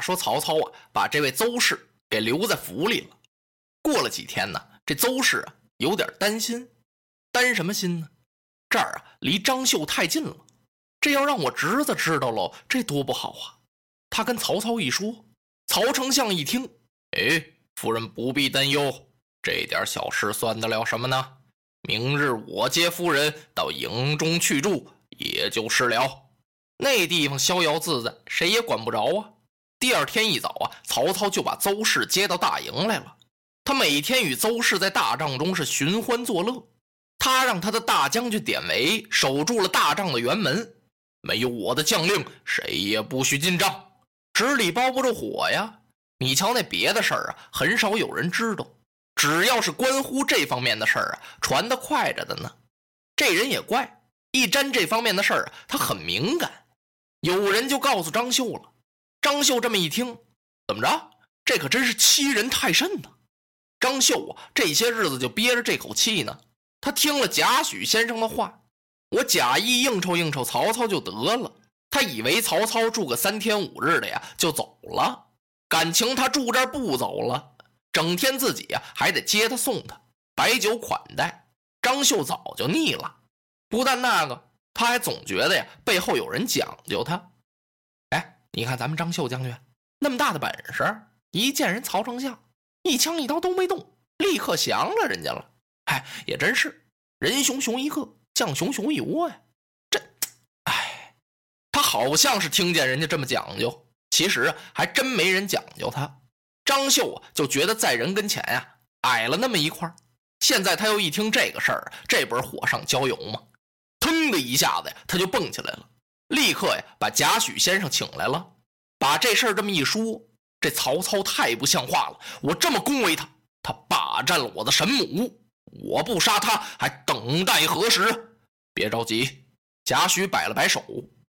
说曹操啊，把这位邹氏给留在府里了。过了几天呢，这邹氏啊有点担心，担什么心呢？这儿啊离张绣太近了，这要让我侄子知道喽，这多不好啊！他跟曹操一说，曹丞相一听，哎，夫人不必担忧，这点小事算得了什么呢？明日我接夫人到营中去住，也就是了。那地方逍遥自在，谁也管不着啊。第二天一早啊，曹操就把邹氏接到大营来了。他每天与邹氏在大帐中是寻欢作乐。他让他的大将军典韦守住了大帐的辕门，没有我的将令，谁也不许进帐。纸里包不住火呀！你瞧那别的事儿啊，很少有人知道。只要是关乎这方面的事儿啊，传得快着的呢。这人也怪，一沾这方面的事儿啊，他很敏感。有人就告诉张绣了。张绣这么一听，怎么着？这可真是欺人太甚呢！张绣啊，这些日子就憋着这口气呢。他听了贾诩先生的话，我假意应酬应酬曹操就得了。他以为曹操住个三天五日的呀就走了，感情他住这儿不走了，整天自己呀还得接他送他，摆酒款待。张绣早就腻了，不但那个，他还总觉得呀背后有人讲究他。你看咱们张绣将军那么大的本事，一见人曹丞相，一枪一刀都没动，立刻降了人家了。哎，也真是人熊熊一个，将熊熊一窝呀。这，哎，他好像是听见人家这么讲究，其实还真没人讲究他。张绣，就觉得在人跟前呀矮了那么一块现在他又一听这个事儿，这不是火上浇油吗？腾的一下子呀，他就蹦起来了。立刻呀，把贾诩先生请来了，把这事儿这么一说，这曹操太不像话了。我这么恭维他，他霸占了我的神母，我不杀他还等待何时？别着急，贾诩摆了摆手，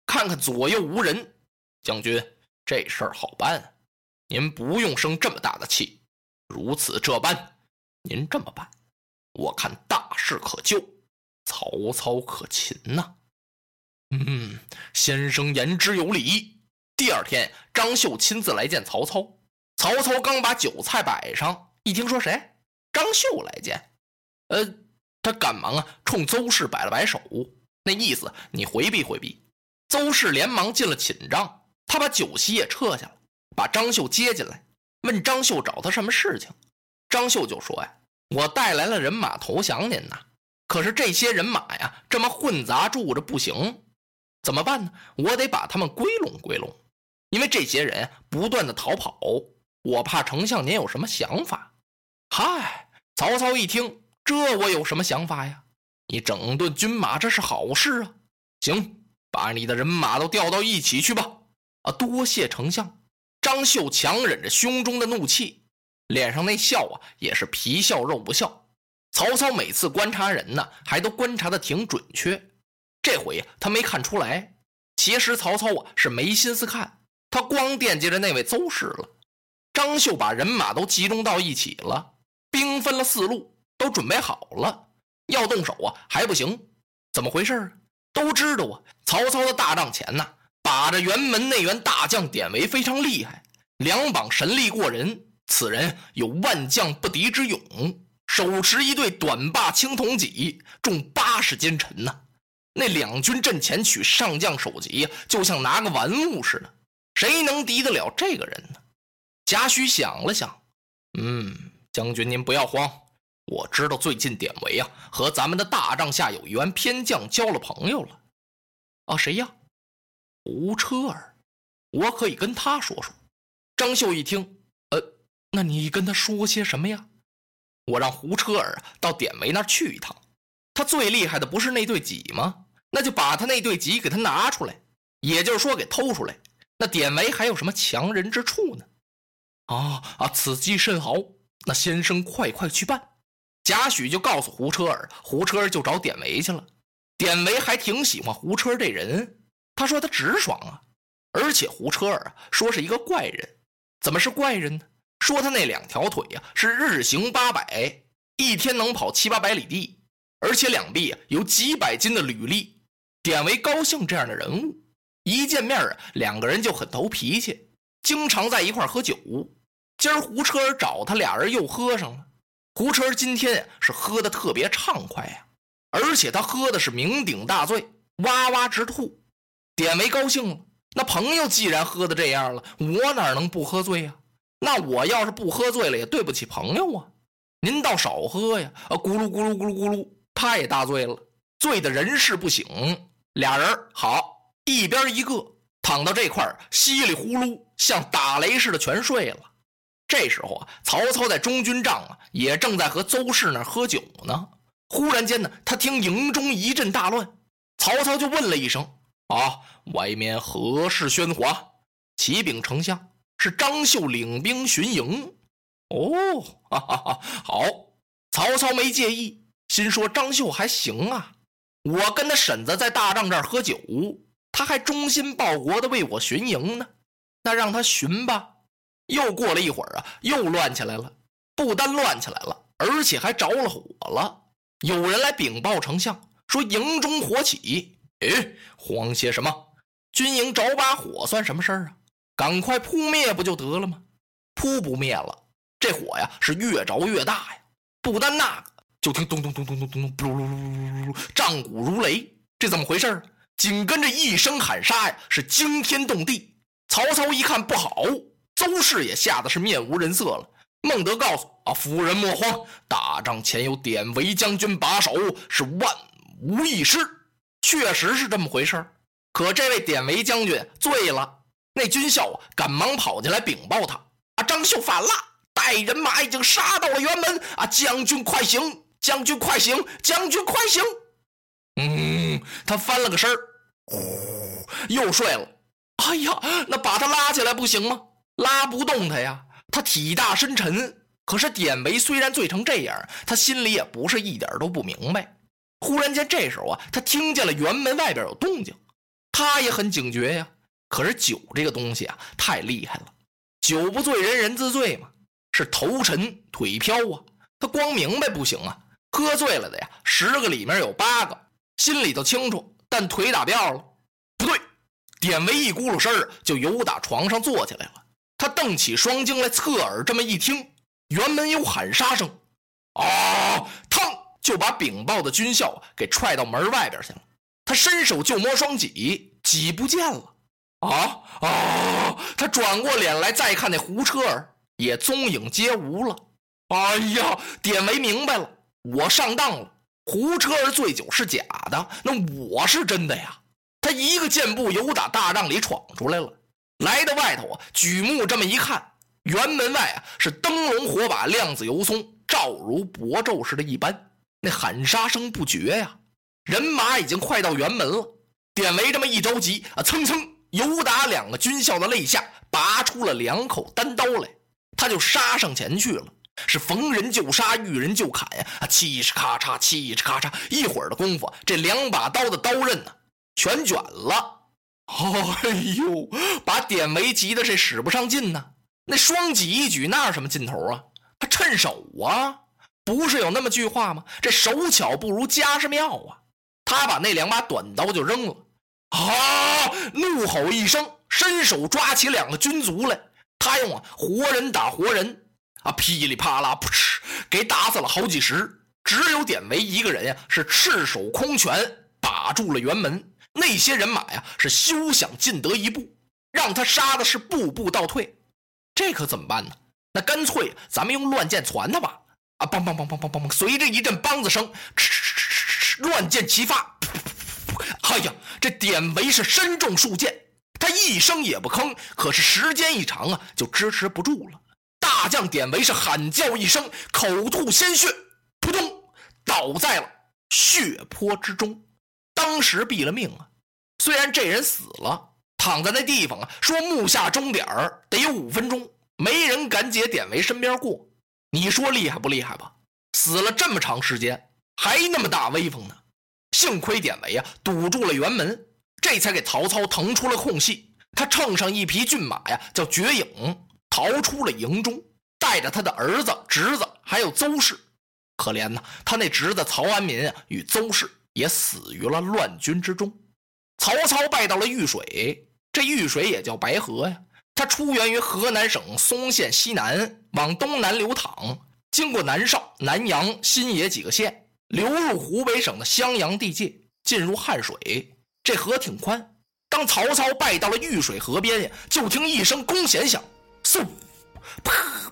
看看左右无人。将军，这事儿好办，您不用生这么大的气。如此这般，您这么办，我看大事可救，曹操可擒呐。嗯，先生言之有理。第二天，张绣亲自来见曹操。曹操刚把酒菜摆上，一听说谁，张绣来见，呃，他赶忙啊，冲邹氏摆了摆手，那意思你回避回避。邹氏连忙进了寝帐，他把酒席也撤下了，把张绣接进来，问张绣找他什么事情。张绣就说呀：“我带来了人马投降您呐，可是这些人马呀，这么混杂住着不行。”怎么办呢？我得把他们归拢归拢，因为这些人不断的逃跑，我怕丞相您有什么想法。嗨，曹操一听，这我有什么想法呀？你整顿军马，这是好事啊。行，把你的人马都调到一起去吧。啊，多谢丞相。张绣强忍着胸中的怒气，脸上那笑啊，也是皮笑肉不笑。曹操每次观察人呢，还都观察的挺准确。这回他没看出来，其实曹操啊是没心思看，他光惦记着那位邹氏了。张绣把人马都集中到一起了，兵分了四路，都准备好了，要动手啊还不行，怎么回事啊？都知道啊，曹操的大帐前呐，把着辕门内员大将典韦非常厉害，两膀神力过人，此人有万将不敌之勇，手持一对短把青铜戟，重八十斤沉呐。那两军阵前取上将首级，就像拿个玩物似的，谁能敌得了这个人呢？贾诩想了想，嗯，将军您不要慌，我知道最近典韦啊和咱们的大帐下有一员偏将交了朋友了。啊，谁呀？胡车儿，我可以跟他说说。张绣一听，呃，那你跟他说些什么呀？我让胡车儿到典韦那儿去一趟。他最厉害的不是那对戟吗？那就把他那对戟给他拿出来，也就是说给偷出来。那典韦还有什么强人之处呢？啊啊！此计甚好，那先生快快去办。贾诩就告诉胡车儿，胡车儿就找典韦去了。典韦还挺喜欢胡车儿这人，他说他直爽啊，而且胡车儿啊说是一个怪人，怎么是怪人呢？说他那两条腿呀是日行八百，一天能跑七八百里地，而且两臂啊有几百斤的履历。典韦高兴这样的人物，一见面啊，两个人就很投脾气，经常在一块喝酒。今儿胡车儿找他，俩人又喝上了。胡车儿今天是喝的特别畅快呀。而且他喝的是酩酊大醉，哇哇直吐。典韦高兴了，那朋友既然喝的这样了，我哪能不喝醉呀？那我要是不喝醉了，也对不起朋友啊。您倒少喝呀！啊，咕噜咕噜咕噜咕噜，他也大醉了，醉得人事不省。俩人好一边一个，躺到这块稀里呼噜，像打雷似的全睡了。这时候啊，曹操在中军帐啊，也正在和邹氏那喝酒呢。忽然间呢，他听营中一阵大乱，曹操就问了一声：“啊，外面何事喧哗？”启禀丞相：“是张绣领兵巡营。”哦，哈哈哈，好。曹操没介意，心说张绣还行啊，我跟他婶子在大帐这儿喝酒，他还忠心报国的为我巡营呢，那让他巡吧。又过了一会儿啊，又乱起来了，不单乱起来了，而且还着了火了。有人来禀报丞相，说营中火起。哎，慌些什么？军营着把火算什么事儿啊？赶快扑灭不就得了吗？扑不灭了，这火呀是越着越大呀！不单那个，就听咚咚咚咚咚咚咚，噜噜噜噜噜，战鼓如雷。这怎么回事紧跟着一声喊杀呀，是惊天动地。曹操一看不好，邹氏也吓得是面无人色了。孟德告诉啊，夫人莫慌，大帐前有典韦将军把守，是万无一失。确实是这么回事可这位典韦将军醉了，那军校，赶忙跑进来禀报他：啊，张绣反了，带人马已经杀到了辕门。啊，将军快醒！将军快醒！将军快醒！嗯，他翻了个身，呼，又睡了。哎呀，那把他拉起来不行吗？拉不动他呀。他体大身沉，可是典韦虽然醉成这样，他心里也不是一点都不明白。忽然间，这时候啊，他听见了辕门外边有动静，他也很警觉呀。可是酒这个东西啊，太厉害了，酒不醉人人自醉嘛，是头沉腿飘啊。他光明白不行啊，喝醉了的呀，十个里面有八个心里头清楚，但腿打掉了。不对，典韦一咕噜声儿就由打床上坐起来了。他瞪起双睛来，侧耳这么一听，辕门有喊杀声，啊！嘡，就把禀报的军校给踹到门外边去了。他伸手就摸双戟，戟不见了。啊啊！他转过脸来再看那胡车儿，也踪影皆无了。哎呀！典韦明白了，我上当了。胡车儿醉酒是假的，那我是真的呀。他一个箭步由打大帐里闯出来了。来到外头啊，举目这么一看，辕门外啊是灯笼火把，亮子油松，照如薄昼似的一般。那喊杀声不绝呀，人马已经快到辕门了。典韦这么一着急啊，蹭蹭由打两个军校的肋下拔出了两口单刀来，他就杀上前去了，是逢人就杀，遇人就砍呀，啊，嘁哧咔嚓，嘁哧咔嚓，一会儿的功夫，这两把刀的刀刃呢，全卷了。哎呦，把典韦急的是使不上劲呢。那双戟一举，那是什么劲头啊？他趁手啊！不是有那么句话吗？这手巧不如家世妙啊！他把那两把短刀就扔了，啊！怒吼一声，伸手抓起两个军卒来。他用活人打活人啊，噼里啪啦，噗嗤，给打死了好几十。只有典韦一个人呀，是赤手空拳把住了辕门。那些人马呀，是休想进得一步，让他杀的是步步倒退，这可怎么办呢？那干脆咱们用乱箭攒他吧！啊，梆梆梆梆梆梆梆，随着一阵梆子声，乱箭齐发。哎呀，这典韦是身中数箭，他一声也不吭。可是时间一长啊，就支持不住了，大将典韦是喊叫一声，口吐鲜血，扑通倒在了血泊之中，当时毙了命啊！虽然这人死了，躺在那地方啊，说木下钟点儿得有五分钟，没人敢解典韦身边过。你说厉害不厉害吧？死了这么长时间，还那么大威风呢。幸亏典韦啊堵住了辕门，这才给曹操腾出了空隙。他乘上一匹骏马呀，叫绝影，逃出了营中，带着他的儿子、侄子还有邹氏。可怜呐，他那侄子曹安民啊，与邹氏也死于了乱军之中。曹操拜到了玉水，这玉水也叫白河呀。它出源于河南省嵩县西南，往东南流淌，经过南邵、南阳、新野几个县。流入湖北省的襄阳地界，进入汉水。这河挺宽。当曹操拜到了玉水河边呀，就听一声弓弦响，嗖，啪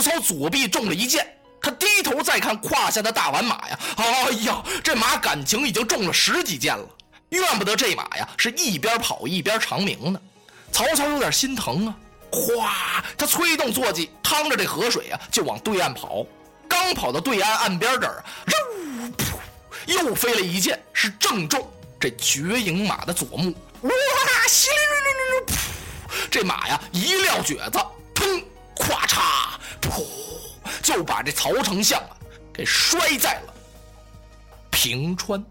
曹操左臂中了一箭，他低头再看胯下的大宛马呀，哎呀，这马感情已经中了十几箭了。怨不得这马呀，是一边跑一边长鸣呢。曹操有点心疼啊，哗，他催动坐骑，趟着这河水啊，就往对岸跑。刚跑到对岸岸边这儿，噗，又飞了一箭，是正中这绝影马的左目。哇，稀里噜噜噜，噗，这马呀一撂蹶子，砰，咵嚓，噗，就把这曹丞相啊给摔在了平川。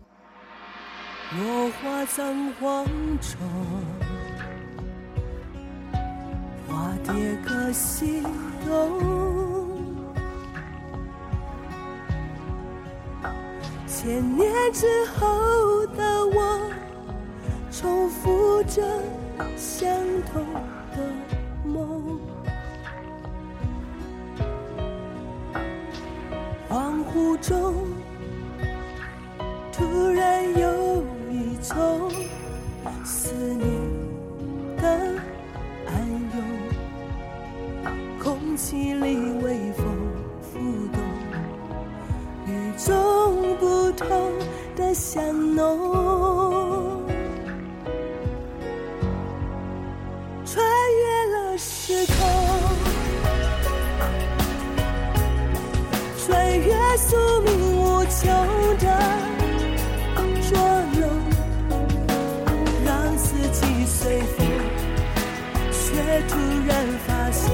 落花葬黄冢，花蝶各西东。千年之后的我，重复着相众不同的香浓，穿越了时空，穿越宿命无求的捉弄，让四季随风，却突然发现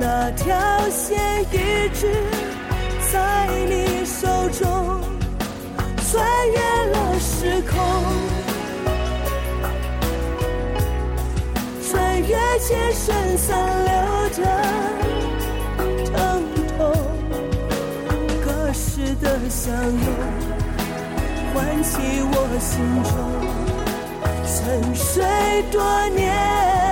那条线一直在你手中，穿越千山散流的疼痛，隔世的相拥，唤起我心中沉睡多年。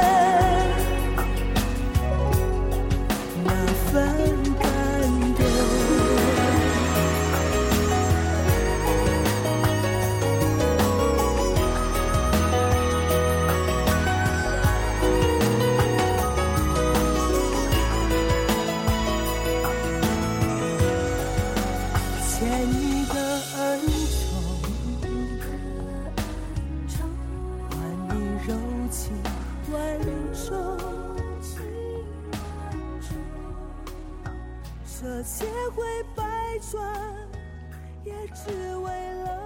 千回百转，也只为了